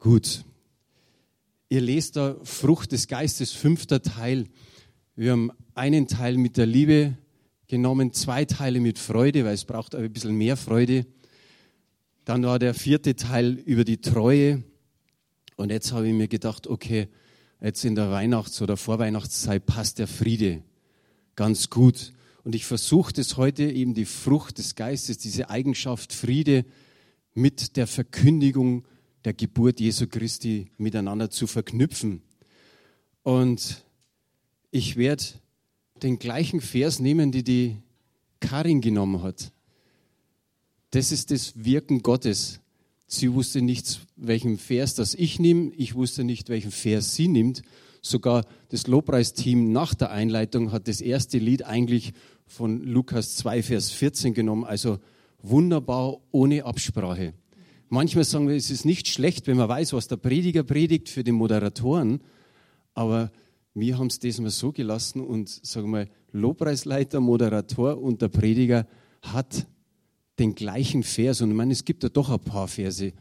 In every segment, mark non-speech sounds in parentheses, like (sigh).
Gut. Ihr lest da Frucht des Geistes, fünfter Teil. Wir haben einen Teil mit der Liebe genommen, zwei Teile mit Freude, weil es braucht ein bisschen mehr Freude. Dann war der vierte Teil über die Treue. Und jetzt habe ich mir gedacht, okay, jetzt in der Weihnachts- oder Vorweihnachtszeit passt der Friede ganz gut. Und ich versuche das heute eben die Frucht des Geistes, diese Eigenschaft Friede mit der Verkündigung der Geburt Jesu Christi miteinander zu verknüpfen. Und ich werde den gleichen Vers nehmen, die die Karin genommen hat. Das ist das Wirken Gottes. Sie wusste nicht, welchen Vers das ich nehme. Ich wusste nicht, welchen Vers sie nimmt. Sogar das Lobpreisteam nach der Einleitung hat das erste Lied eigentlich von Lukas 2, Vers 14 genommen. Also wunderbar ohne Absprache. Manchmal sagen wir, es ist nicht schlecht, wenn man weiß, was der Prediger predigt für die Moderatoren. Aber wir haben es diesmal so gelassen und sagen wir, Lobpreisleiter, Moderator und der Prediger hat den gleichen Vers. Und ich meine, es gibt ja doch ein paar Verse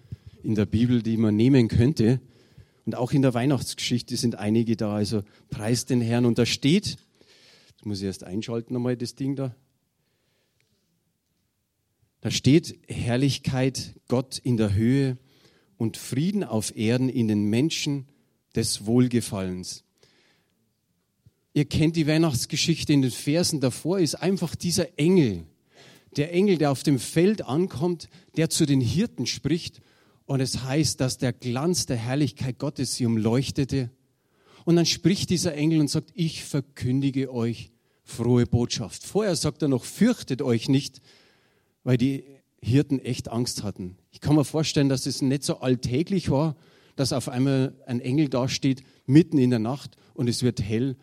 in der Bibel, die man nehmen könnte. Und auch in der Weihnachtsgeschichte sind einige da. Also preis den Herrn. Und da steht, das muss ich erst einschalten nochmal, das Ding da. Da steht Herrlichkeit Gott in der Höhe und Frieden auf Erden in den Menschen des Wohlgefallens. Ihr kennt die Weihnachtsgeschichte in den Versen davor, ist einfach dieser Engel. Der Engel, der auf dem Feld ankommt, der zu den Hirten spricht. Und es heißt, dass der Glanz der Herrlichkeit Gottes sie umleuchtete. Und dann spricht dieser Engel und sagt, ich verkündige euch frohe Botschaft. Vorher sagt er noch, fürchtet euch nicht, weil die Hirten echt Angst hatten. Ich kann mir vorstellen, dass es nicht so alltäglich war, dass auf einmal ein Engel dasteht, mitten in der Nacht und es wird hell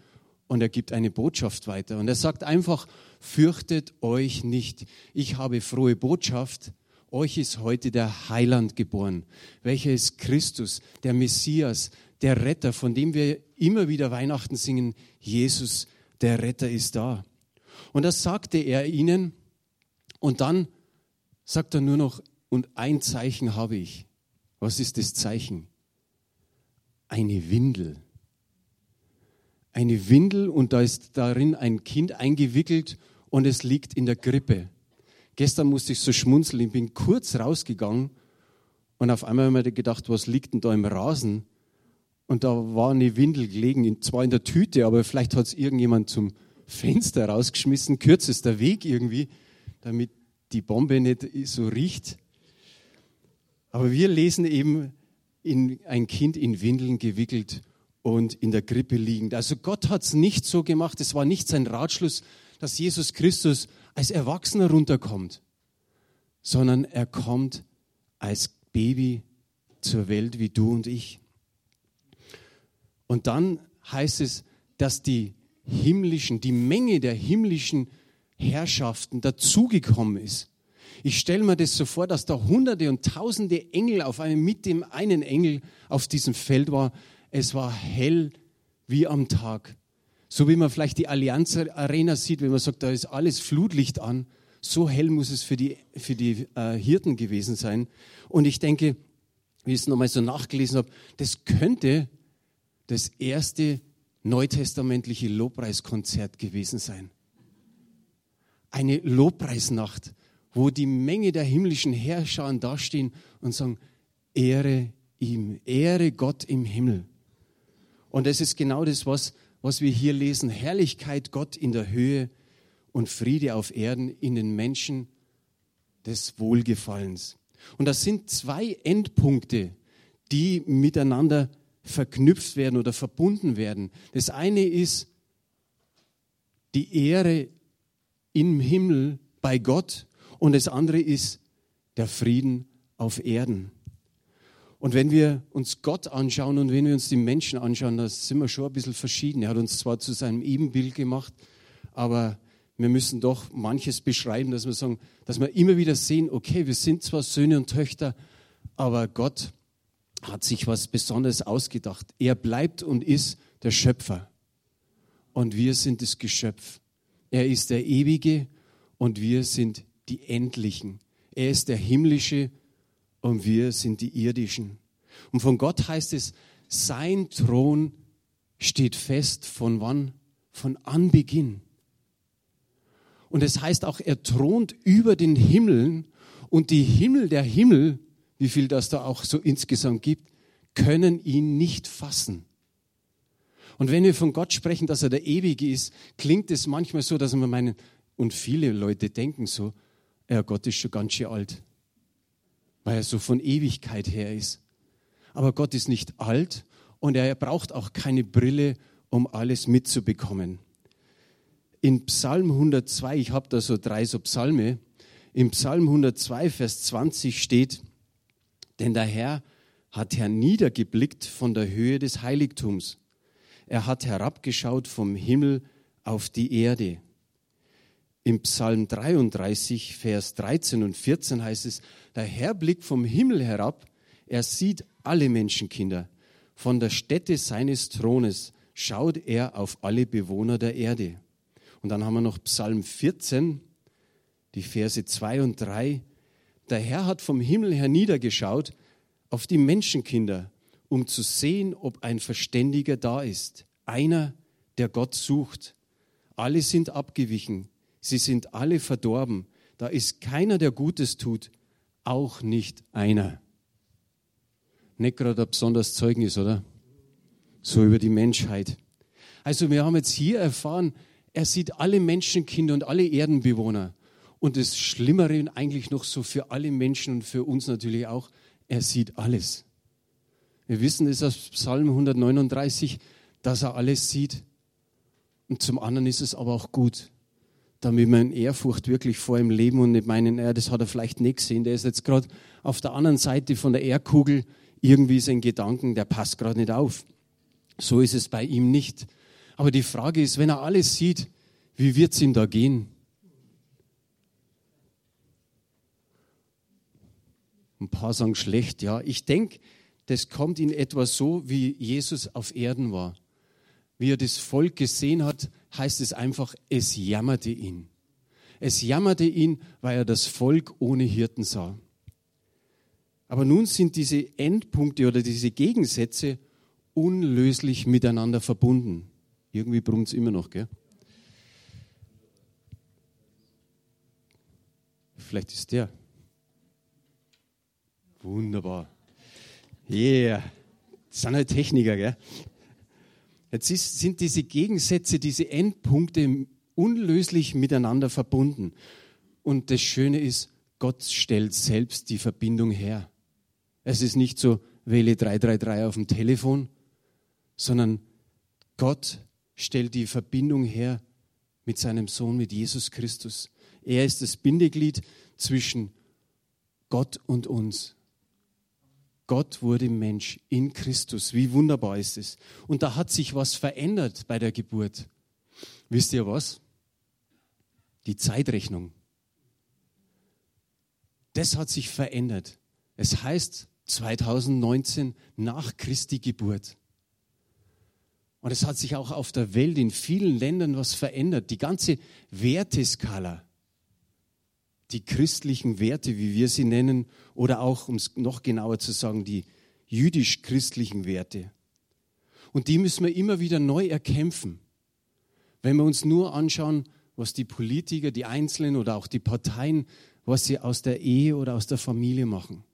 und er gibt eine Botschaft weiter. Und er sagt einfach, fürchtet euch nicht. Ich habe frohe Botschaft. Euch ist heute der Heiland geboren. Welcher ist Christus, der Messias, der Retter, von dem wir immer wieder Weihnachten singen. Jesus, der Retter ist da. Und das sagte er ihnen. Und dann sagt er nur noch, und ein Zeichen habe ich. Was ist das Zeichen? Eine Windel eine Windel und da ist darin ein Kind eingewickelt und es liegt in der Grippe. Gestern musste ich so schmunzeln, ich bin kurz rausgegangen und auf einmal habe ich mir gedacht, was liegt denn da im Rasen? Und da war eine Windel gelegen, zwar in der Tüte, aber vielleicht hat es irgendjemand zum Fenster rausgeschmissen, kürzester Weg irgendwie, damit die Bombe nicht so riecht. Aber wir lesen eben in ein Kind in Windeln gewickelt und in der Krippe liegend. Also Gott hat es nicht so gemacht, es war nicht sein Ratschluss, dass Jesus Christus als Erwachsener runterkommt, sondern er kommt als Baby zur Welt wie du und ich. Und dann heißt es, dass die himmlischen, die Menge der himmlischen Herrschaften dazugekommen ist. Ich stelle mir das so vor, dass da hunderte und tausende Engel auf einem, mit dem einen Engel auf diesem Feld war, es war hell wie am Tag. So wie man vielleicht die Allianz Arena sieht, wenn man sagt, da ist alles Flutlicht an. So hell muss es für die, für die äh, Hirten gewesen sein. Und ich denke, wie ich es nochmal so nachgelesen habe, das könnte das erste neutestamentliche Lobpreiskonzert gewesen sein. Eine Lobpreisnacht, wo die Menge der himmlischen Herrscher dastehen und sagen, Ehre ihm, Ehre Gott im Himmel. Und das ist genau das, was, was wir hier lesen. Herrlichkeit Gott in der Höhe und Friede auf Erden in den Menschen des Wohlgefallens. Und das sind zwei Endpunkte, die miteinander verknüpft werden oder verbunden werden. Das eine ist die Ehre im Himmel bei Gott und das andere ist der Frieden auf Erden. Und wenn wir uns Gott anschauen und wenn wir uns die Menschen anschauen, da sind wir schon ein bisschen verschieden. Er hat uns zwar zu seinem Ebenbild gemacht, aber wir müssen doch manches beschreiben, dass wir sagen, dass wir immer wieder sehen, okay, wir sind zwar Söhne und Töchter, aber Gott hat sich was Besonderes ausgedacht. Er bleibt und ist der Schöpfer. Und wir sind das Geschöpf. Er ist der Ewige und wir sind die Endlichen. Er ist der himmlische und wir sind die irdischen. Und von Gott heißt es, sein Thron steht fest von wann? Von Anbeginn. Und es heißt auch, er thront über den Himmeln und die Himmel der Himmel, wie viel das da auch so insgesamt gibt, können ihn nicht fassen. Und wenn wir von Gott sprechen, dass er der Ewige ist, klingt es manchmal so, dass wir meinen, und viele Leute denken so, ja, Gott ist schon ganz schön alt, weil er so von Ewigkeit her ist. Aber Gott ist nicht alt und er braucht auch keine Brille, um alles mitzubekommen. In Psalm 102, ich habe da so drei so Psalme, im Psalm 102, Vers 20 steht, denn der Herr hat herniedergeblickt von der Höhe des Heiligtums. Er hat herabgeschaut vom Himmel auf die Erde. Im Psalm 33, Vers 13 und 14 heißt es, der Herr blickt vom Himmel herab, er sieht alle Menschenkinder. Von der Stätte seines Thrones schaut er auf alle Bewohner der Erde. Und dann haben wir noch Psalm 14, die Verse 2 und 3. Der Herr hat vom Himmel herniedergeschaut auf die Menschenkinder, um zu sehen, ob ein Verständiger da ist, einer, der Gott sucht. Alle sind abgewichen, sie sind alle verdorben. Da ist keiner, der Gutes tut, auch nicht einer nicht gerade ein besonderes Zeugnis, oder? So über die Menschheit. Also wir haben jetzt hier erfahren, er sieht alle Menschenkinder und alle Erdenbewohner. Und das Schlimmere eigentlich noch so für alle Menschen und für uns natürlich auch, er sieht alles. Wir wissen es aus Psalm 139, dass er alles sieht. Und zum anderen ist es aber auch gut, damit in Ehrfurcht wirklich vor ihm leben und nicht meinen, ja, das hat er vielleicht nicht gesehen. Der ist jetzt gerade auf der anderen Seite von der Erdkugel irgendwie sein Gedanken, der passt gerade nicht auf. So ist es bei ihm nicht. Aber die Frage ist, wenn er alles sieht, wie wird es ihm da gehen? Ein paar sagen schlecht, ja. Ich denke, das kommt in etwa so, wie Jesus auf Erden war. Wie er das Volk gesehen hat, heißt es einfach, es jammerte ihn. Es jammerte ihn, weil er das Volk ohne Hirten sah. Aber nun sind diese Endpunkte oder diese Gegensätze unlöslich miteinander verbunden. Irgendwie brummt es immer noch, gell? Vielleicht ist der. Wunderbar. Yeah. Das sind halt Techniker, gell? Jetzt ist, sind diese Gegensätze, diese Endpunkte unlöslich miteinander verbunden. Und das Schöne ist, Gott stellt selbst die Verbindung her. Es ist nicht so, wähle 333 auf dem Telefon, sondern Gott stellt die Verbindung her mit seinem Sohn, mit Jesus Christus. Er ist das Bindeglied zwischen Gott und uns. Gott wurde Mensch in Christus. Wie wunderbar ist es. Und da hat sich was verändert bei der Geburt. Wisst ihr was? Die Zeitrechnung. Das hat sich verändert. Es heißt, 2019 nach Christi Geburt. Und es hat sich auch auf der Welt in vielen Ländern was verändert. Die ganze Werteskala, die christlichen Werte, wie wir sie nennen, oder auch, um es noch genauer zu sagen, die jüdisch-christlichen Werte. Und die müssen wir immer wieder neu erkämpfen. Wenn wir uns nur anschauen, was die Politiker, die Einzelnen oder auch die Parteien, was sie aus der Ehe oder aus der Familie machen.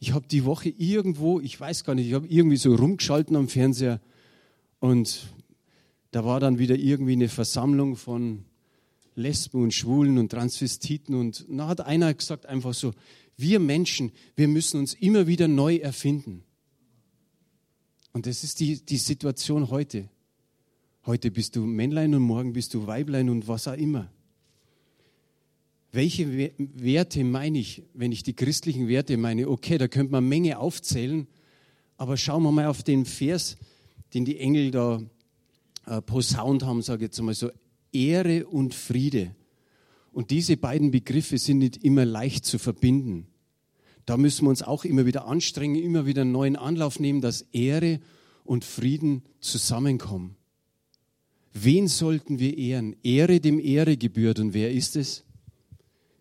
Ich habe die Woche irgendwo, ich weiß gar nicht, ich habe irgendwie so rumgeschalten am Fernseher und da war dann wieder irgendwie eine Versammlung von Lesben und Schwulen und Transvestiten und da hat einer gesagt einfach so, wir Menschen, wir müssen uns immer wieder neu erfinden. Und das ist die, die Situation heute. Heute bist du Männlein und morgen bist du Weiblein und was auch immer. Welche Werte meine ich, wenn ich die christlichen Werte meine? Okay, da könnte man eine Menge aufzählen, aber schauen wir mal auf den Vers, den die Engel da äh, posaunt haben, sage ich jetzt mal so, Ehre und Friede. Und diese beiden Begriffe sind nicht immer leicht zu verbinden. Da müssen wir uns auch immer wieder anstrengen, immer wieder einen neuen Anlauf nehmen, dass Ehre und Frieden zusammenkommen. Wen sollten wir ehren? Ehre dem Ehre gebührt. Und wer ist es?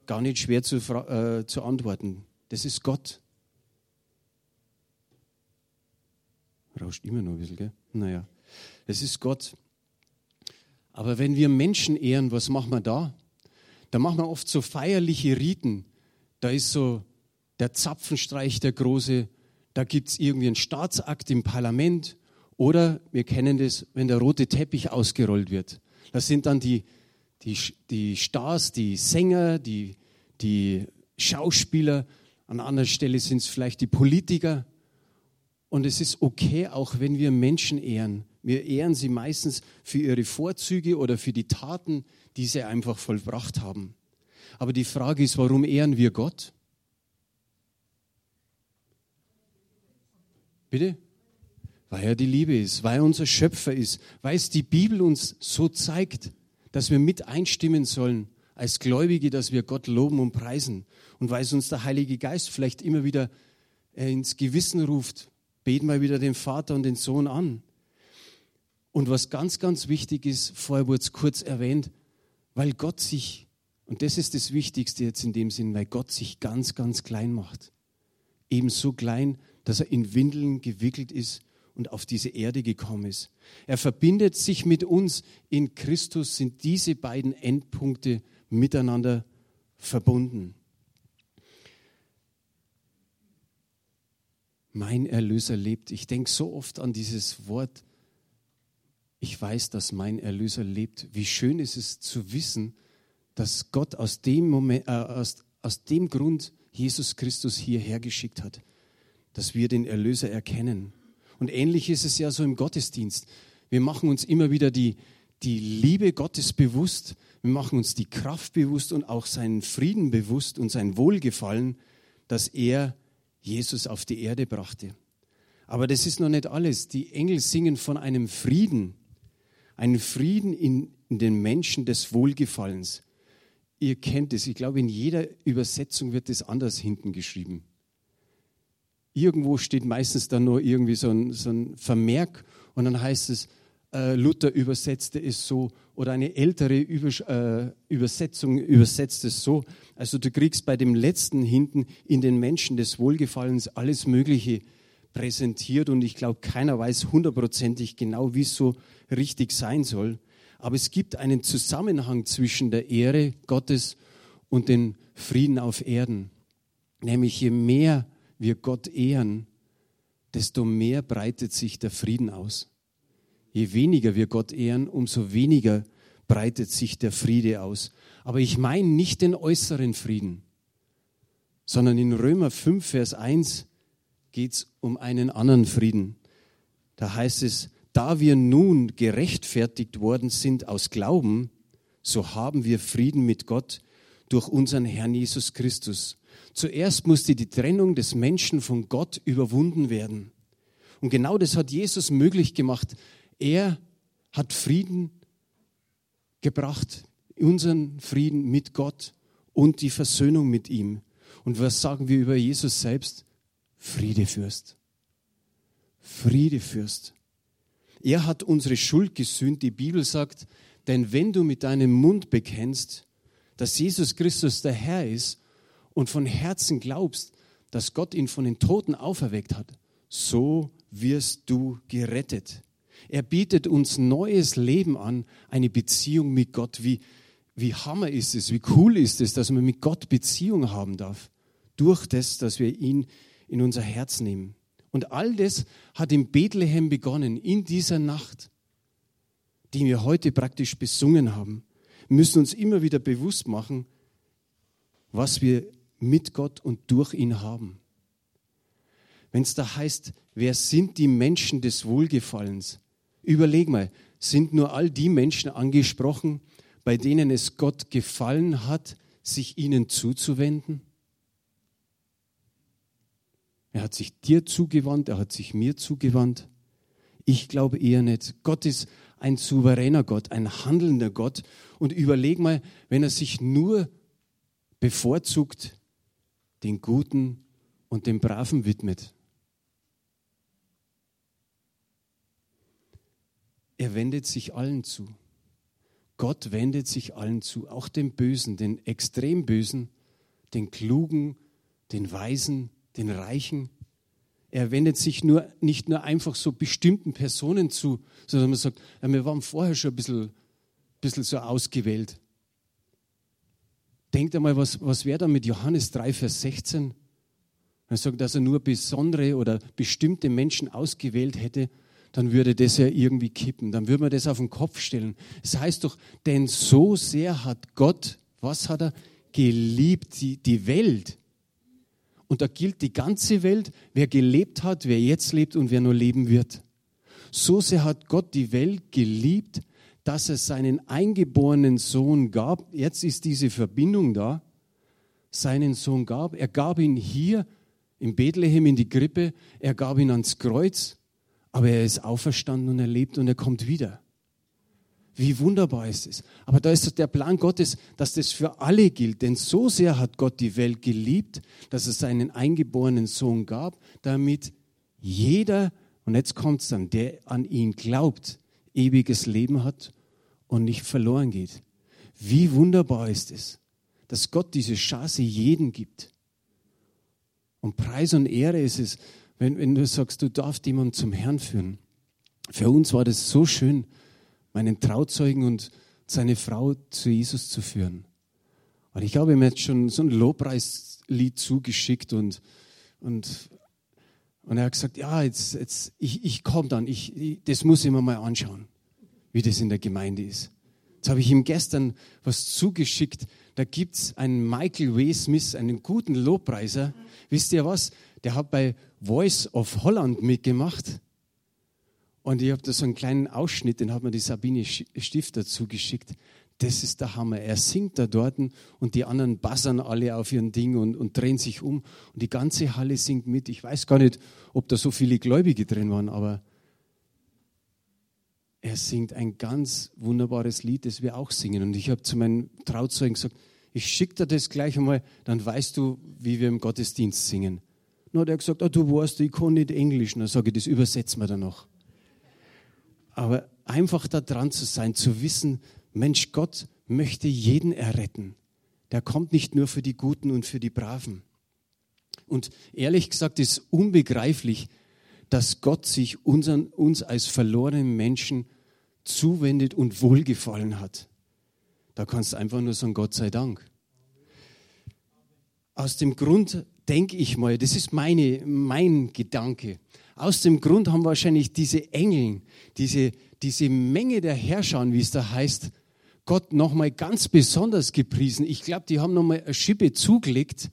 gar nicht schwer zu, äh, zu antworten. Das ist Gott. Rauscht immer noch ein bisschen, gell? Naja, es ist Gott. Aber wenn wir Menschen ehren, was machen wir da? Da machen wir oft so feierliche Riten. Da ist so der Zapfenstreich der große, da gibt es irgendwie einen Staatsakt im Parlament oder wir kennen das, wenn der rote Teppich ausgerollt wird. Das sind dann die, die, die Stars, die Sänger, die, die Schauspieler. An anderer Stelle sind es vielleicht die Politiker. Und es ist okay, auch wenn wir Menschen ehren. Wir ehren sie meistens für ihre Vorzüge oder für die Taten, die sie einfach vollbracht haben. Aber die Frage ist, warum ehren wir Gott? Bitte? Weil er die Liebe ist, weil er unser Schöpfer ist, weil es die Bibel uns so zeigt, dass wir mit einstimmen sollen als Gläubige, dass wir Gott loben und preisen. Und weil es uns der Heilige Geist vielleicht immer wieder äh, ins Gewissen ruft, beten wir wieder den Vater und den Sohn an. Und was ganz, ganz wichtig ist, vorher wurde es kurz erwähnt, weil Gott sich, und das ist das Wichtigste jetzt in dem Sinn, weil Gott sich ganz, ganz klein macht. Ebenso klein, dass er in Windeln gewickelt ist und auf diese Erde gekommen ist. Er verbindet sich mit uns. In Christus sind diese beiden Endpunkte miteinander verbunden. Mein Erlöser lebt. Ich denke so oft an dieses Wort. Ich weiß, dass mein Erlöser lebt. Wie schön ist es zu wissen, dass Gott aus dem, Moment, äh, aus, aus dem Grund Jesus Christus hierher geschickt hat dass wir den Erlöser erkennen. Und ähnlich ist es ja so im Gottesdienst. Wir machen uns immer wieder die, die Liebe Gottes bewusst, wir machen uns die Kraft bewusst und auch seinen Frieden bewusst und sein Wohlgefallen, dass er Jesus auf die Erde brachte. Aber das ist noch nicht alles. Die Engel singen von einem Frieden, einen Frieden in, in den Menschen des Wohlgefallens. Ihr kennt es, ich glaube, in jeder Übersetzung wird es anders hinten geschrieben irgendwo steht meistens dann nur irgendwie so ein, so ein Vermerk und dann heißt es, äh, Luther übersetzte es so oder eine ältere Übers äh, Übersetzung übersetzt es so. Also du kriegst bei dem letzten hinten in den Menschen des Wohlgefallens alles Mögliche präsentiert und ich glaube, keiner weiß hundertprozentig genau, wie es so richtig sein soll. Aber es gibt einen Zusammenhang zwischen der Ehre Gottes und dem Frieden auf Erden. Nämlich je mehr wir Gott ehren, desto mehr breitet sich der Frieden aus. Je weniger wir Gott ehren, umso weniger breitet sich der Friede aus. Aber ich meine nicht den äußeren Frieden, sondern in Römer 5, Vers 1 geht es um einen anderen Frieden. Da heißt es, da wir nun gerechtfertigt worden sind aus Glauben, so haben wir Frieden mit Gott durch unseren Herrn Jesus Christus. Zuerst musste die Trennung des Menschen von Gott überwunden werden. Und genau das hat Jesus möglich gemacht. Er hat Frieden gebracht, unseren Frieden mit Gott und die Versöhnung mit ihm. Und was sagen wir über Jesus selbst? Friedefürst. Friedefürst. Er hat unsere Schuld gesühnt. Die Bibel sagt, denn wenn du mit deinem Mund bekennst, dass Jesus Christus der Herr ist und von Herzen glaubst, dass Gott ihn von den Toten auferweckt hat, so wirst du gerettet. Er bietet uns neues Leben an, eine Beziehung mit Gott. Wie, wie hammer ist es, wie cool ist es, dass man mit Gott Beziehung haben darf, durch das, dass wir ihn in unser Herz nehmen. Und all das hat in Bethlehem begonnen, in dieser Nacht, die wir heute praktisch besungen haben. Wir müssen uns immer wieder bewusst machen, was wir mit Gott und durch ihn haben. Wenn es da heißt, wer sind die Menschen des Wohlgefallens? Überleg mal, sind nur all die Menschen angesprochen, bei denen es Gott gefallen hat, sich ihnen zuzuwenden? Er hat sich dir zugewandt, er hat sich mir zugewandt. Ich glaube eher nicht. Gott ist ein souveräner Gott, ein handelnder Gott. Und überleg mal, wenn er sich nur bevorzugt den Guten und den Braven widmet. Er wendet sich allen zu. Gott wendet sich allen zu, auch den Bösen, den extrem Bösen, den Klugen, den Weisen, den Reichen. Er wendet sich nur, nicht nur einfach so bestimmten Personen zu, sondern man sagt, ja, wir waren vorher schon ein bisschen, bisschen so ausgewählt. Denkt einmal, was, was wäre da mit Johannes 3, Vers 16? Er sagt, dass er nur besondere oder bestimmte Menschen ausgewählt hätte, dann würde das ja irgendwie kippen. Dann würde man das auf den Kopf stellen. Es das heißt doch, denn so sehr hat Gott, was hat er? Geliebt die, die Welt. Und da gilt die ganze Welt, wer gelebt hat, wer jetzt lebt und wer nur leben wird. So sehr hat Gott die Welt geliebt, dass er seinen eingeborenen Sohn gab. Jetzt ist diese Verbindung da. Seinen Sohn gab. Er gab ihn hier in Bethlehem in die Krippe. Er gab ihn ans Kreuz. Aber er ist auferstanden und er lebt und er kommt wieder. Wie wunderbar ist es. Aber da ist der Plan Gottes, dass das für alle gilt. Denn so sehr hat Gott die Welt geliebt, dass es seinen eingeborenen Sohn gab, damit jeder, und jetzt kommt es dann, der an ihn glaubt, ewiges Leben hat und nicht verloren geht. Wie wunderbar ist es, dass Gott diese Chance jeden gibt. Und Preis und Ehre ist es, wenn, wenn du sagst, du darfst jemanden zum Herrn führen. Für uns war das so schön, meinen Trauzeugen und seine Frau zu Jesus zu führen. Und ich habe ihm jetzt schon so ein Lobpreislied zugeschickt und, und, und er hat gesagt, ja, jetzt, jetzt, ich, ich komme dann, ich, ich, das muss ich mir mal anschauen, wie das in der Gemeinde ist. Jetzt habe ich ihm gestern was zugeschickt. Da gibt es einen Michael W. Smith, einen guten Lobpreiser. Wisst ihr was? Der hat bei Voice of Holland mitgemacht. Und ich habe da so einen kleinen Ausschnitt, den hat mir die Sabine Stifter zugeschickt. Das ist der Hammer. Er singt da dort und die anderen buzzern alle auf ihren Ding und, und drehen sich um. Und die ganze Halle singt mit. Ich weiß gar nicht, ob da so viele Gläubige drin waren, aber er singt ein ganz wunderbares Lied, das wir auch singen. Und ich habe zu meinen Trauzeugen gesagt, ich schicke dir das gleich einmal, dann weißt du, wie wir im Gottesdienst singen. Dann hat er gesagt, oh, du weißt, ich kann nicht Englisch. dann sage ich, das übersetzen wir dann noch. Aber einfach da dran zu sein, zu wissen, Mensch, Gott möchte jeden erretten. Der kommt nicht nur für die Guten und für die Braven. Und ehrlich gesagt ist unbegreiflich, dass Gott sich unseren, uns als verlorenen Menschen zuwendet und wohlgefallen hat. Da kannst du einfach nur sagen, Gott sei Dank. Aus dem Grund denke ich mal, das ist meine, mein Gedanke, aus dem Grund haben wahrscheinlich diese Engel, diese, diese Menge der Herrscher, wie es da heißt, Gott nochmal ganz besonders gepriesen. Ich glaube, die haben nochmal eine Schippe zugelegt.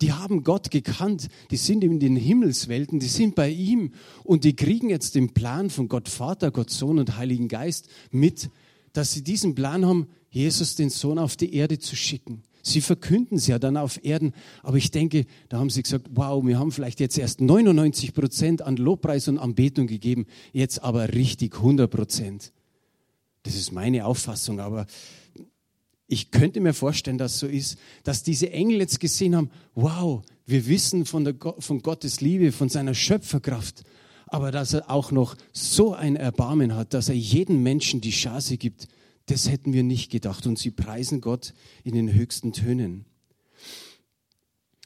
Die haben Gott gekannt, die sind in den Himmelswelten, die sind bei ihm und die kriegen jetzt den Plan von Gott Vater, Gott Sohn und Heiligen Geist mit, dass sie diesen Plan haben, Jesus den Sohn auf die Erde zu schicken. Sie verkünden es ja dann auf Erden. Aber ich denke, da haben sie gesagt, wow, wir haben vielleicht jetzt erst 99 Prozent an Lobpreis und Anbetung gegeben, jetzt aber richtig 100 Prozent. Das ist meine Auffassung, aber ich könnte mir vorstellen, dass so ist, dass diese Engel jetzt gesehen haben, wow, wir wissen von, der, von Gottes Liebe, von seiner Schöpferkraft, aber dass er auch noch so ein Erbarmen hat, dass er jedem Menschen die Chance gibt, das hätten wir nicht gedacht. Und sie preisen Gott in den höchsten Tönen.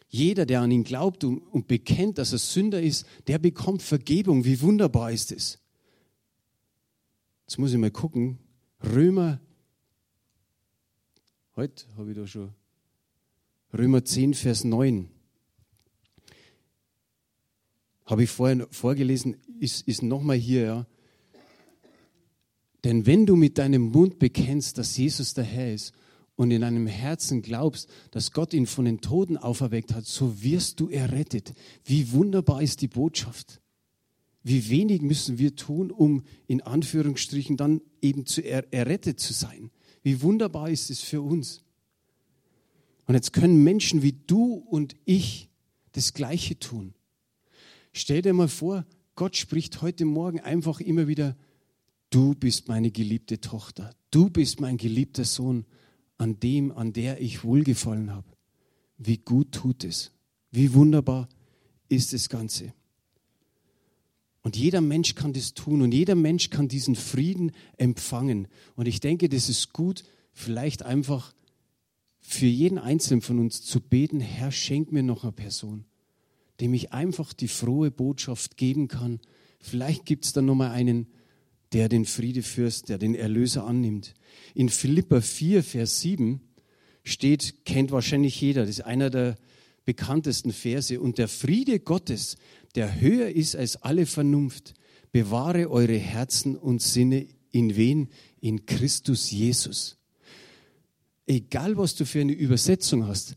Jeder, der an ihn glaubt und, bekennt, dass er Sünder ist, der bekommt Vergebung. Wie wunderbar ist es. Jetzt muss ich mal gucken. Römer, heute habe ich da schon, Römer 10, Vers 9. Habe ich vorher vorgelesen, ist, ist nochmal hier, ja. Denn wenn du mit deinem Mund bekennst, dass Jesus der Herr ist und in deinem Herzen glaubst, dass Gott ihn von den Toten auferweckt hat, so wirst du errettet. Wie wunderbar ist die Botschaft. Wie wenig müssen wir tun, um in Anführungsstrichen dann eben zu er errettet zu sein. Wie wunderbar ist es für uns. Und jetzt können Menschen wie du und ich das Gleiche tun. Stell dir mal vor, Gott spricht heute Morgen einfach immer wieder Du bist meine geliebte Tochter. Du bist mein geliebter Sohn, an dem, an der ich wohlgefallen habe. Wie gut tut es. Wie wunderbar ist das Ganze. Und jeder Mensch kann das tun und jeder Mensch kann diesen Frieden empfangen. Und ich denke, das ist gut, vielleicht einfach für jeden Einzelnen von uns zu beten, Herr, schenk mir noch eine Person, dem ich einfach die frohe Botschaft geben kann. Vielleicht gibt es da nochmal einen, der den Friedefürst, der den Erlöser annimmt. In Philippa 4, Vers 7 steht, kennt wahrscheinlich jeder, das ist einer der bekanntesten Verse. Und der Friede Gottes, der höher ist als alle Vernunft, bewahre eure Herzen und Sinne in wen? In Christus Jesus. Egal, was du für eine Übersetzung hast,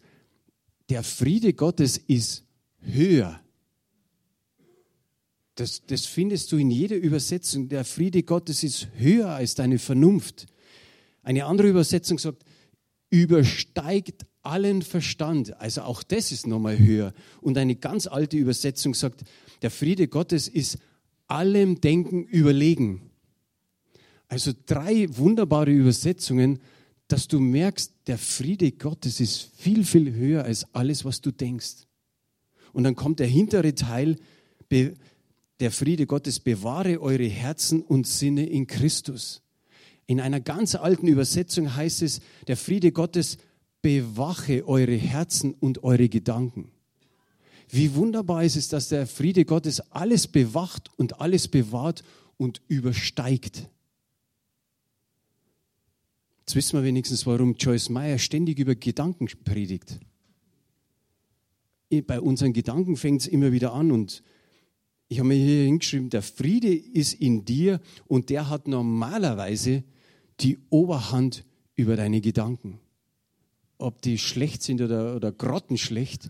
der Friede Gottes ist höher. Das, das findest du in jeder Übersetzung. Der Friede Gottes ist höher als deine Vernunft. Eine andere Übersetzung sagt, übersteigt allen Verstand. Also auch das ist nochmal höher. Und eine ganz alte Übersetzung sagt, der Friede Gottes ist allem Denken überlegen. Also drei wunderbare Übersetzungen, dass du merkst, der Friede Gottes ist viel, viel höher als alles, was du denkst. Und dann kommt der hintere Teil, der Friede Gottes bewahre eure Herzen und Sinne in Christus. In einer ganz alten Übersetzung heißt es, der Friede Gottes bewache eure Herzen und eure Gedanken. Wie wunderbar ist es, dass der Friede Gottes alles bewacht und alles bewahrt und übersteigt. Jetzt wissen wir wenigstens, warum Joyce Meyer ständig über Gedanken predigt. Bei unseren Gedanken fängt es immer wieder an und ich habe mir hier hingeschrieben, der Friede ist in dir und der hat normalerweise die Oberhand über deine Gedanken. Ob die schlecht sind oder, oder grottenschlecht,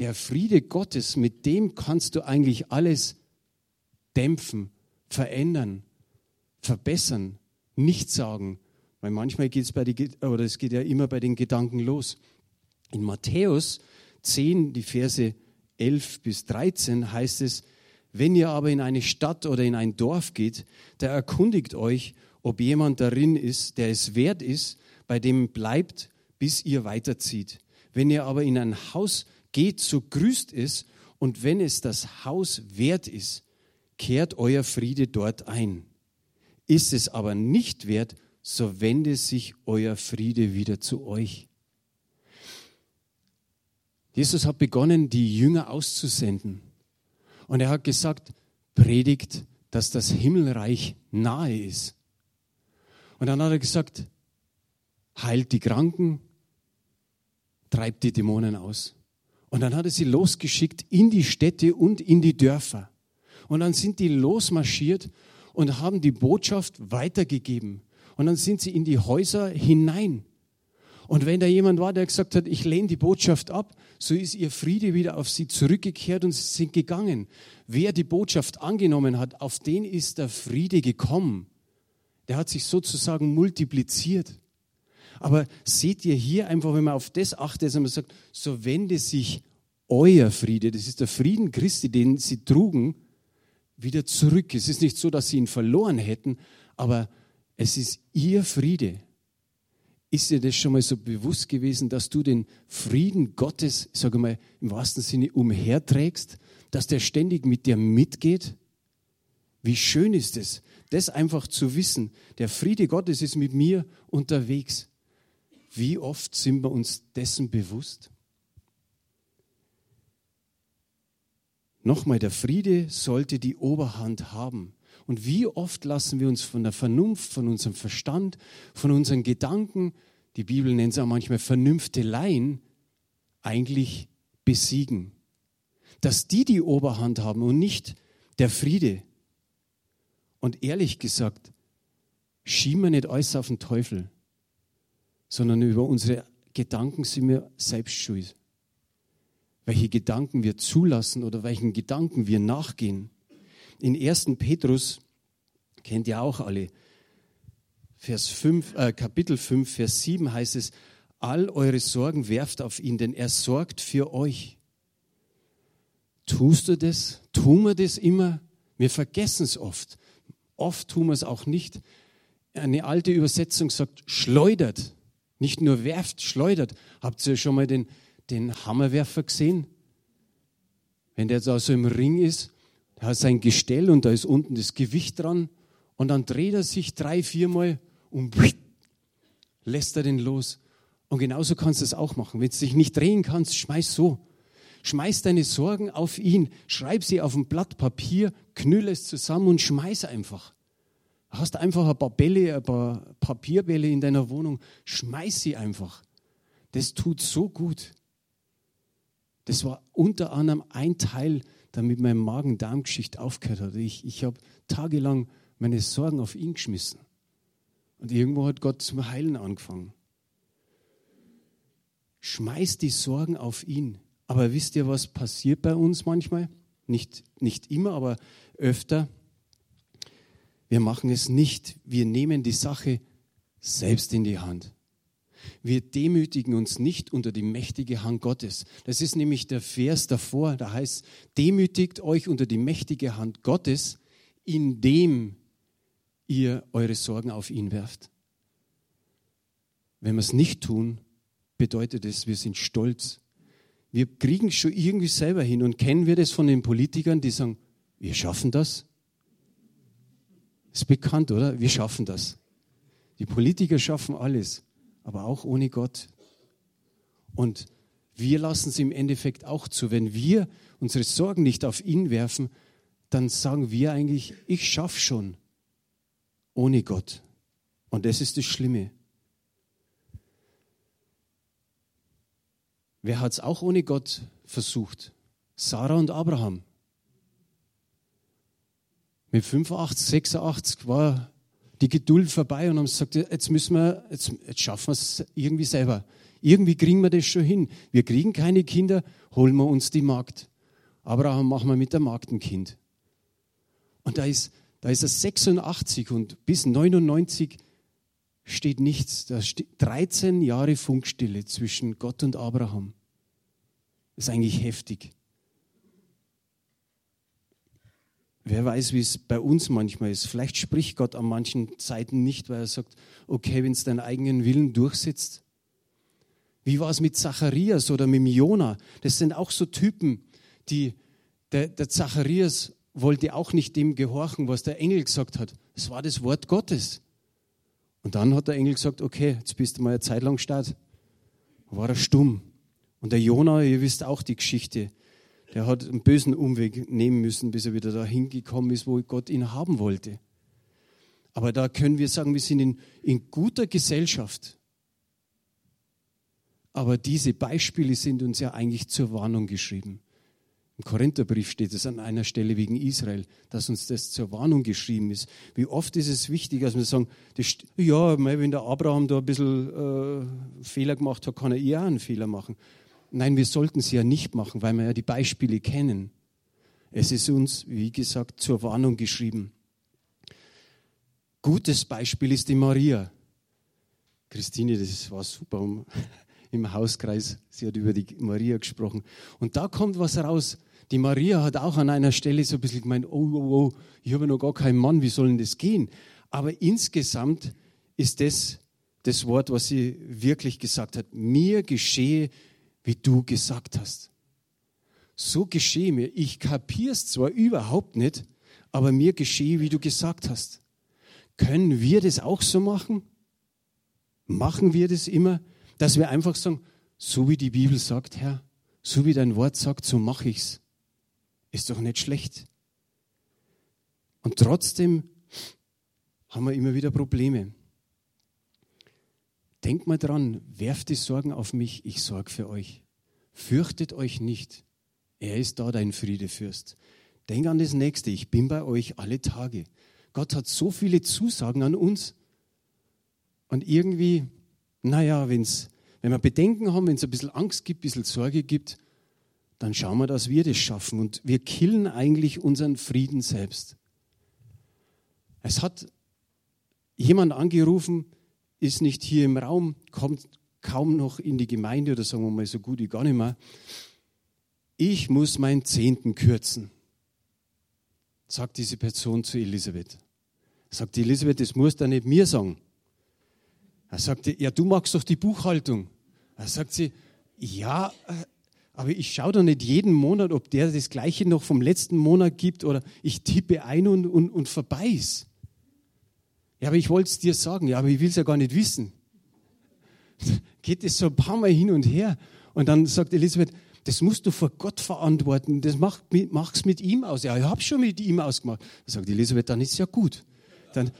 der Friede Gottes, mit dem kannst du eigentlich alles dämpfen, verändern, verbessern, nicht sagen. Weil manchmal geht es bei die, oder es geht ja immer bei den Gedanken los. In Matthäus 10, die Verse 11 bis 13 heißt es, wenn ihr aber in eine Stadt oder in ein Dorf geht, da erkundigt euch, ob jemand darin ist, der es wert ist, bei dem bleibt, bis ihr weiterzieht. Wenn ihr aber in ein Haus geht, so grüßt es, und wenn es das Haus wert ist, kehrt euer Friede dort ein. Ist es aber nicht wert, so wende sich euer Friede wieder zu euch. Jesus hat begonnen, die Jünger auszusenden. Und er hat gesagt, predigt, dass das Himmelreich nahe ist. Und dann hat er gesagt, heilt die Kranken, treibt die Dämonen aus. Und dann hat er sie losgeschickt in die Städte und in die Dörfer. Und dann sind die losmarschiert und haben die Botschaft weitergegeben. Und dann sind sie in die Häuser hinein. Und wenn da jemand war, der gesagt hat, ich lehne die Botschaft ab, so ist ihr Friede wieder auf sie zurückgekehrt und sie sind gegangen. Wer die Botschaft angenommen hat, auf den ist der Friede gekommen. Der hat sich sozusagen multipliziert. Aber seht ihr hier einfach, wenn man auf das achtet, dass man sagt, so wende sich euer Friede, das ist der Frieden Christi, den sie trugen, wieder zurück. Es ist nicht so, dass sie ihn verloren hätten, aber es ist ihr Friede. Ist dir das schon mal so bewusst gewesen, dass du den Frieden Gottes, sage mal, im wahrsten Sinne umherträgst, dass der ständig mit dir mitgeht? Wie schön ist es, das einfach zu wissen. Der Friede Gottes ist mit mir unterwegs. Wie oft sind wir uns dessen bewusst? Nochmal, der Friede sollte die Oberhand haben. Und wie oft lassen wir uns von der Vernunft, von unserem Verstand, von unseren Gedanken, die Bibel nennt es auch manchmal Vernünfteleien, eigentlich besiegen. Dass die die Oberhand haben und nicht der Friede. Und ehrlich gesagt, schieben wir nicht alles auf den Teufel, sondern über unsere Gedanken sind wir selbst schuld. Welche Gedanken wir zulassen oder welchen Gedanken wir nachgehen in 1. Petrus, kennt ihr auch alle, Vers 5, äh, Kapitel 5, Vers 7 heißt es, all eure Sorgen werft auf ihn, denn er sorgt für euch. Tust du das? Tun wir das immer? Wir vergessen es oft. Oft tun wir es auch nicht. Eine alte Übersetzung sagt, schleudert. Nicht nur werft, schleudert. Habt ihr schon mal den, den Hammerwerfer gesehen? Wenn der da so im Ring ist er hat sein Gestell und da ist unten das Gewicht dran und dann dreht er sich drei, viermal und lässt er den los. Und genauso kannst du es auch machen. Wenn du dich nicht drehen kannst, schmeiß so. Schmeiß deine Sorgen auf ihn, schreib sie auf ein Blatt Papier, knüll es zusammen und schmeiß einfach. Hast einfach ein paar Bälle, ein paar Papierbälle in deiner Wohnung, schmeiß sie einfach. Das tut so gut. Das war unter anderem ein Teil, damit meine Magen-Darm-Geschichte aufgehört hat. Ich, ich habe tagelang meine Sorgen auf ihn geschmissen. Und irgendwo hat Gott zum Heilen angefangen. Schmeiß die Sorgen auf ihn. Aber wisst ihr, was passiert bei uns manchmal? Nicht, nicht immer, aber öfter. Wir machen es nicht. Wir nehmen die Sache selbst in die Hand. Wir demütigen uns nicht unter die mächtige Hand Gottes. Das ist nämlich der Vers davor, da heißt, demütigt euch unter die mächtige Hand Gottes, indem ihr eure Sorgen auf ihn werft. Wenn wir es nicht tun, bedeutet es, wir sind stolz. Wir kriegen es schon irgendwie selber hin. Und kennen wir das von den Politikern, die sagen, wir schaffen das? Ist bekannt, oder? Wir schaffen das. Die Politiker schaffen alles, aber auch ohne Gott. Und wir lassen es im Endeffekt auch zu. Wenn wir unsere Sorgen nicht auf ihn werfen, dann sagen wir eigentlich, ich schaffe schon ohne Gott. Und das ist das Schlimme. Wer hat es auch ohne Gott versucht? Sarah und Abraham. Mit 85, 86 war die Geduld vorbei und haben gesagt, jetzt müssen wir, jetzt, jetzt schaffen wir es irgendwie selber. Irgendwie kriegen wir das schon hin. Wir kriegen keine Kinder, holen wir uns die Magd. Abraham machen wir mit der Magd ein Kind. Und da ist, da ist er 86 und bis 99 steht nichts. Da steht 13 Jahre Funkstille zwischen Gott und Abraham. Das ist eigentlich heftig. Wer weiß, wie es bei uns manchmal ist. Vielleicht spricht Gott an manchen Zeiten nicht, weil er sagt, okay, wenn es deinen eigenen Willen durchsetzt. Wie war es mit Zacharias oder mit Jona? Das sind auch so Typen, die, der, der Zacharias wollte auch nicht dem gehorchen, was der Engel gesagt hat. Es war das Wort Gottes. Und dann hat der Engel gesagt, okay, jetzt bist du mal eine Zeit lang stark. War er stumm. Und der Jona, ihr wisst auch die Geschichte, der hat einen bösen Umweg nehmen müssen, bis er wieder dahin gekommen ist, wo Gott ihn haben wollte. Aber da können wir sagen, wir sind in, in guter Gesellschaft. Aber diese Beispiele sind uns ja eigentlich zur Warnung geschrieben. Im Korintherbrief steht es an einer Stelle wegen Israel, dass uns das zur Warnung geschrieben ist. Wie oft ist es wichtig, dass wir sagen, das, ja, wenn der Abraham da ein bisschen äh, Fehler gemacht hat, kann er eher einen Fehler machen. Nein, wir sollten sie ja nicht machen, weil wir ja die Beispiele kennen. Es ist uns, wie gesagt, zur Warnung geschrieben. Gutes Beispiel ist die Maria. Christine, das war super (laughs) im Hauskreis. Sie hat über die Maria gesprochen. Und da kommt was raus. Die Maria hat auch an einer Stelle so ein bisschen gemeint, oh, oh, oh, ich habe noch gar keinen Mann, wie soll denn das gehen? Aber insgesamt ist das das Wort, was sie wirklich gesagt hat. Mir geschehe, wie du gesagt hast. So geschehe mir. Ich kapiere es zwar überhaupt nicht, aber mir geschehe, wie du gesagt hast. Können wir das auch so machen? Machen wir das immer, dass wir einfach sagen, so wie die Bibel sagt, Herr, so wie dein Wort sagt, so mache ich's. Ist doch nicht schlecht. Und trotzdem haben wir immer wieder Probleme. Denkt mal dran, werft die Sorgen auf mich, ich sorge für euch. Fürchtet euch nicht. Er ist da, dein Friedefürst. Denk an das Nächste, ich bin bei euch alle Tage. Gott hat so viele Zusagen an uns. Und irgendwie, naja, wenn's, wenn wir Bedenken haben, wenn es ein bisschen Angst gibt, ein bisschen Sorge gibt, dann schauen wir, dass wir das schaffen. Und wir killen eigentlich unseren Frieden selbst. Es hat jemand angerufen, ist nicht hier im Raum, kommt kaum noch in die Gemeinde oder sagen wir mal so gut wie gar nicht mehr. Ich muss meinen Zehnten kürzen, sagt diese Person zu Elisabeth. Sagt Elisabeth, das musst du nicht mir sagen. Er sagte, ja, du magst doch die Buchhaltung. Er sagt sie, ja, aber ich schaue doch nicht jeden Monat, ob der das Gleiche noch vom letzten Monat gibt oder ich tippe ein und, und, und vorbei ist. Ja, aber ich wollte es dir sagen. Ja, aber ich will es ja gar nicht wissen. (laughs) Geht es so ein paar Mal hin und her. Und dann sagt Elisabeth, Das musst du vor Gott verantworten. Das mach, mach's mit ihm aus. Ja, ich habe schon mit ihm ausgemacht. Da sagt Elisabeth, dann ist ja gut. Dann,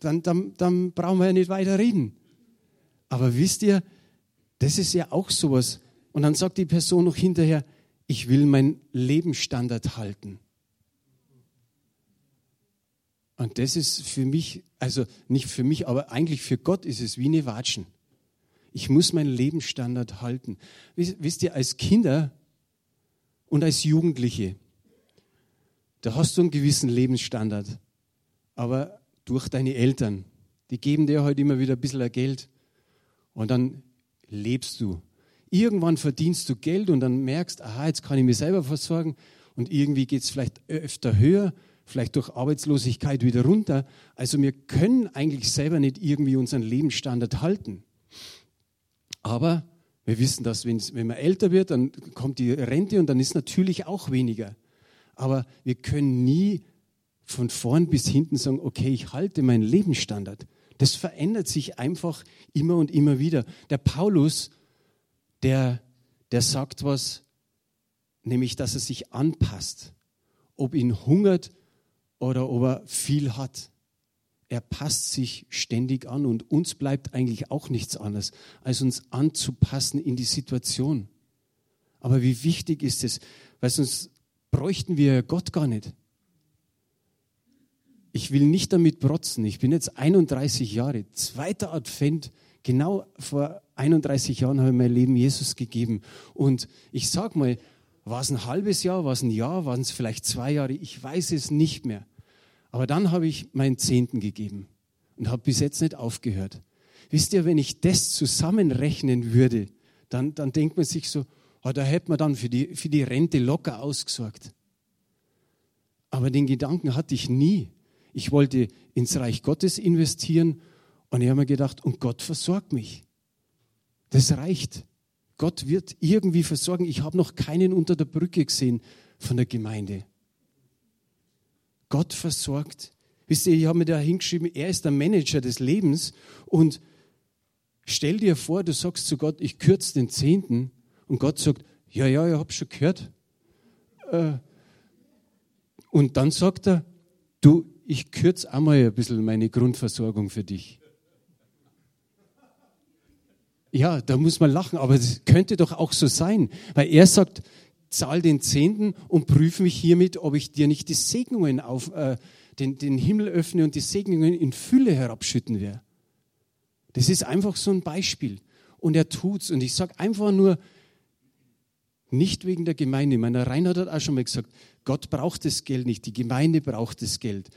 dann, dann, dann brauchen wir ja nicht weiter reden. Aber wisst ihr, das ist ja auch sowas. Und dann sagt die Person noch hinterher, ich will meinen Lebensstandard halten. Und das ist für mich, also nicht für mich, aber eigentlich für Gott ist es wie eine Watschen. Ich muss meinen Lebensstandard halten. Wisst ihr, als Kinder und als Jugendliche, da hast du einen gewissen Lebensstandard. Aber durch deine Eltern, die geben dir heute halt immer wieder ein bisschen Geld und dann lebst du. Irgendwann verdienst du Geld und dann merkst, aha, jetzt kann ich mich selber versorgen und irgendwie geht es vielleicht öfter höher, vielleicht durch Arbeitslosigkeit wieder runter. Also wir können eigentlich selber nicht irgendwie unseren Lebensstandard halten. Aber wir wissen, dass wenn man älter wird, dann kommt die Rente und dann ist natürlich auch weniger. Aber wir können nie von vorn bis hinten sagen, okay, ich halte meinen Lebensstandard. Das verändert sich einfach immer und immer wieder. Der Paulus der, der sagt was, nämlich dass er sich anpasst, ob ihn hungert oder ob er viel hat. Er passt sich ständig an und uns bleibt eigentlich auch nichts anderes, als uns anzupassen in die Situation. Aber wie wichtig ist es, weil sonst bräuchten wir Gott gar nicht. Ich will nicht damit protzen. Ich bin jetzt 31 Jahre, zweiter Advent, genau vor 31 Jahren habe ich mein Leben Jesus gegeben. Und ich sage mal, war es ein halbes Jahr, war es ein Jahr, waren es vielleicht zwei Jahre, ich weiß es nicht mehr. Aber dann habe ich meinen Zehnten gegeben und habe bis jetzt nicht aufgehört. Wisst ihr, wenn ich das zusammenrechnen würde, dann, dann denkt man sich so, oh, da hätte man dann für die, für die Rente locker ausgesorgt. Aber den Gedanken hatte ich nie. Ich wollte ins Reich Gottes investieren und ich habe mir gedacht, und Gott versorgt mich. Das reicht. Gott wird irgendwie versorgen. Ich habe noch keinen unter der Brücke gesehen von der Gemeinde. Gott versorgt. Wisst ihr, ich habe mir da hingeschrieben, er ist der Manager des Lebens und stell dir vor, du sagst zu Gott, ich kürze den Zehnten und Gott sagt, ja, ja, ich habe schon gehört. Äh, und dann sagt er, du, ich kürze einmal ein bisschen meine Grundversorgung für dich. Ja, da muss man lachen, aber es könnte doch auch so sein, weil er sagt, zahl den Zehnten und prüf mich hiermit, ob ich dir nicht die Segnungen auf, äh, den, den Himmel öffne und die Segnungen in Fülle herabschütten werde. Das ist einfach so ein Beispiel. Und er tut's. Und ich sage einfach nur, nicht wegen der Gemeinde. Meiner Reinhard hat auch schon mal gesagt, Gott braucht das Geld nicht, die Gemeinde braucht das Geld.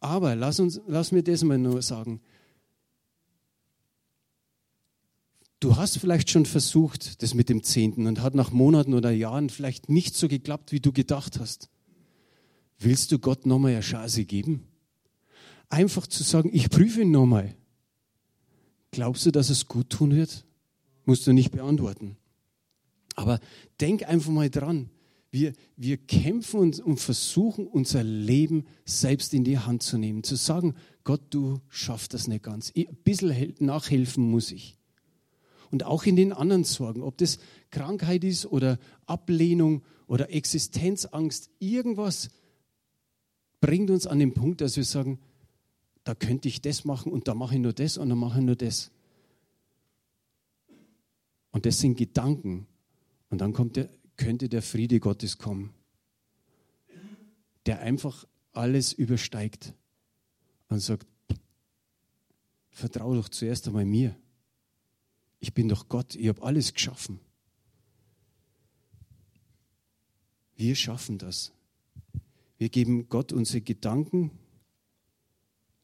Aber lass, uns, lass mir das mal nur sagen. Du hast vielleicht schon versucht, das mit dem Zehnten und hat nach Monaten oder Jahren vielleicht nicht so geklappt, wie du gedacht hast. Willst du Gott nochmal eine Chance geben? Einfach zu sagen, ich prüfe ihn nochmal. Glaubst du, dass es gut tun wird? Musst du nicht beantworten. Aber denk einfach mal dran. Wir, wir kämpfen uns und versuchen, unser Leben selbst in die Hand zu nehmen. Zu sagen, Gott, du schaffst das nicht ganz. Ein bisschen nachhelfen muss ich und auch in den anderen Sorgen, ob das Krankheit ist oder Ablehnung oder Existenzangst, irgendwas bringt uns an den Punkt, dass wir sagen, da könnte ich das machen und da mache ich nur das und da mache ich nur das. Und das sind Gedanken. Und dann kommt der, könnte der Friede Gottes kommen, der einfach alles übersteigt und sagt, vertraue doch zuerst einmal mir. Ich bin doch Gott, ich habe alles geschaffen. Wir schaffen das. Wir geben Gott unsere Gedanken,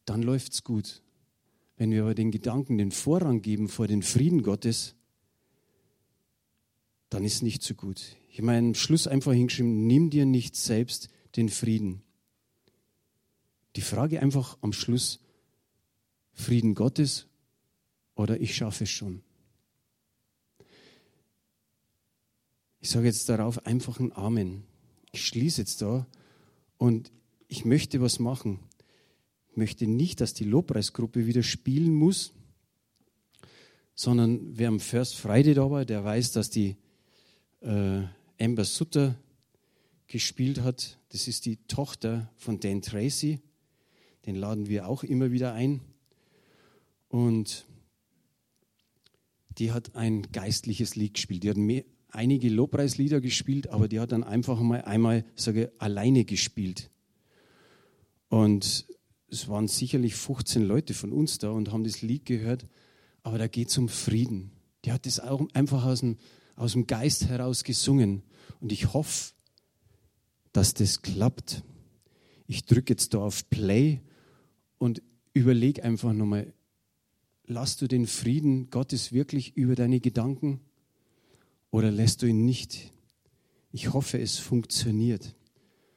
dann läuft es gut. Wenn wir aber den Gedanken den Vorrang geben vor den Frieden Gottes, dann ist nicht so gut. Ich habe meinen Schluss einfach hingeschrieben, nimm dir nicht selbst den Frieden. Die Frage einfach am Schluss, Frieden Gottes oder ich schaffe es schon. Ich sage jetzt darauf einfach ein Amen. Ich schließe jetzt da und ich möchte was machen. Ich möchte nicht, dass die Lobpreisgruppe wieder spielen muss, sondern wer am First Friday da war, der weiß, dass die äh, Amber Sutter gespielt hat. Das ist die Tochter von Dan Tracy. Den laden wir auch immer wieder ein. Und die hat ein geistliches Lied gespielt. Die hat mehr, einige Lobpreislieder gespielt, aber die hat dann einfach mal einmal sage, alleine gespielt. Und es waren sicherlich 15 Leute von uns da und haben das Lied gehört, aber da geht es um Frieden. Die hat das auch einfach aus dem, aus dem Geist heraus gesungen. Und ich hoffe, dass das klappt. Ich drücke jetzt da auf Play und überlege einfach nochmal, lass du den Frieden Gottes wirklich über deine Gedanken oder lässt du ihn nicht? Ich hoffe, es funktioniert.